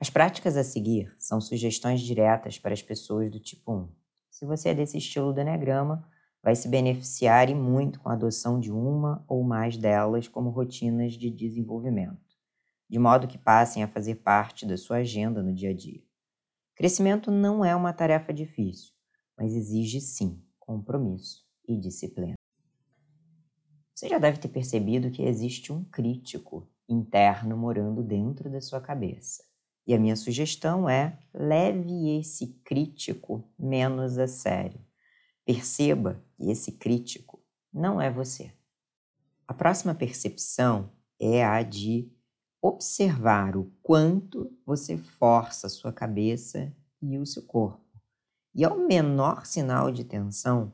As práticas a seguir são sugestões diretas para as pessoas do tipo 1. Se você é desse estilo do Enneagrama, vai se beneficiar e muito com a adoção de uma ou mais delas como rotinas de desenvolvimento, de modo que passem a fazer parte da sua agenda no dia a dia. Crescimento não é uma tarefa difícil, mas exige sim compromisso e disciplina. Você já deve ter percebido que existe um crítico interno morando dentro da sua cabeça. E a minha sugestão é leve esse crítico menos a sério. Perceba que esse crítico não é você. A próxima percepção é a de observar o quanto você força a sua cabeça e o seu corpo. E ao menor sinal de tensão,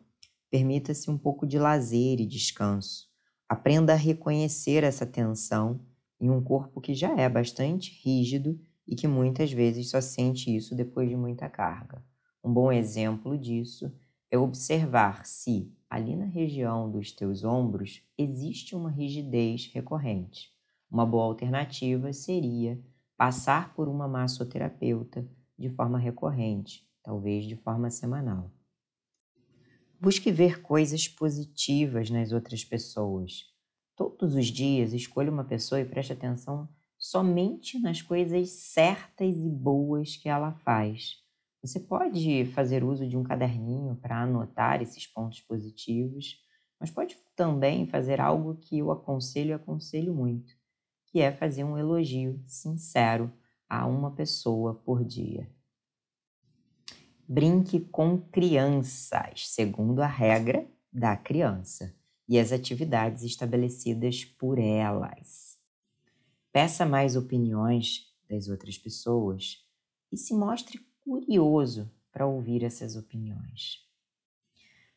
permita-se um pouco de lazer e descanso. Aprenda a reconhecer essa tensão em um corpo que já é bastante rígido e que muitas vezes só sente isso depois de muita carga. Um bom exemplo disso é observar se ali na região dos teus ombros existe uma rigidez recorrente. Uma boa alternativa seria passar por uma massoterapeuta de forma recorrente, talvez de forma semanal. Busque ver coisas positivas nas outras pessoas. Todos os dias escolha uma pessoa e preste atenção somente nas coisas certas e boas que ela faz. Você pode fazer uso de um caderninho para anotar esses pontos positivos, mas pode também fazer algo que eu aconselho e aconselho muito, que é fazer um elogio sincero a uma pessoa por dia. Brinque com crianças, segundo a regra da criança e as atividades estabelecidas por elas. Peça mais opiniões das outras pessoas e se mostre curioso para ouvir essas opiniões.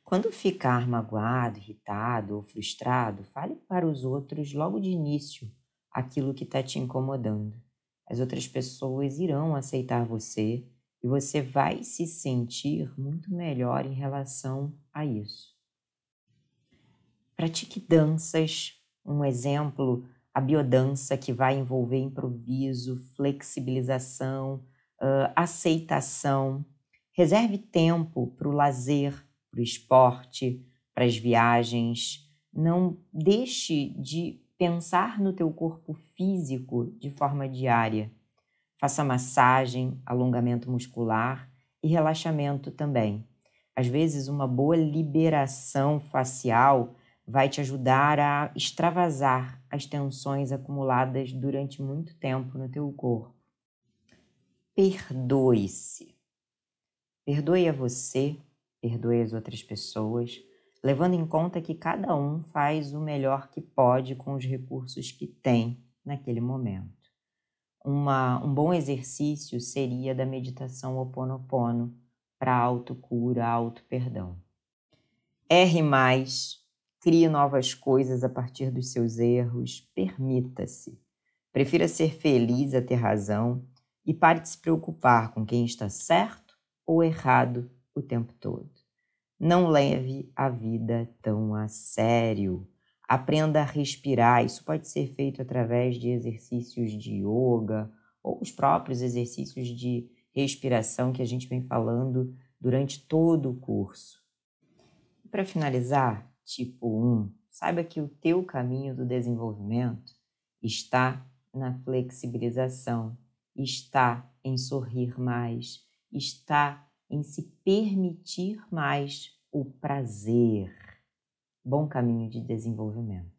Quando ficar magoado, irritado ou frustrado, fale para os outros logo de início aquilo que está te incomodando. As outras pessoas irão aceitar você e você vai se sentir muito melhor em relação a isso. Pratique danças. Um exemplo a biodança, que vai envolver improviso, flexibilização, uh, aceitação. Reserve tempo para o lazer, para o esporte, para as viagens. Não deixe de pensar no teu corpo físico de forma diária. Faça massagem, alongamento muscular e relaxamento também. Às vezes, uma boa liberação facial vai te ajudar a extravasar as tensões acumuladas durante muito tempo no teu corpo. Perdoe-se. Perdoe a você, perdoe as outras pessoas, levando em conta que cada um faz o melhor que pode com os recursos que tem naquele momento. Uma, um bom exercício seria da meditação Oponopono para autocura, auto-perdão. Erre mais, Crie novas coisas a partir dos seus erros. Permita-se. Prefira ser feliz a ter razão e pare de se preocupar com quem está certo ou errado o tempo todo. Não leve a vida tão a sério. Aprenda a respirar. Isso pode ser feito através de exercícios de yoga ou os próprios exercícios de respiração que a gente vem falando durante todo o curso. Para finalizar, tipo 1, saiba que o teu caminho do desenvolvimento está na flexibilização, está em sorrir mais, está em se permitir mais o prazer. Bom caminho de desenvolvimento.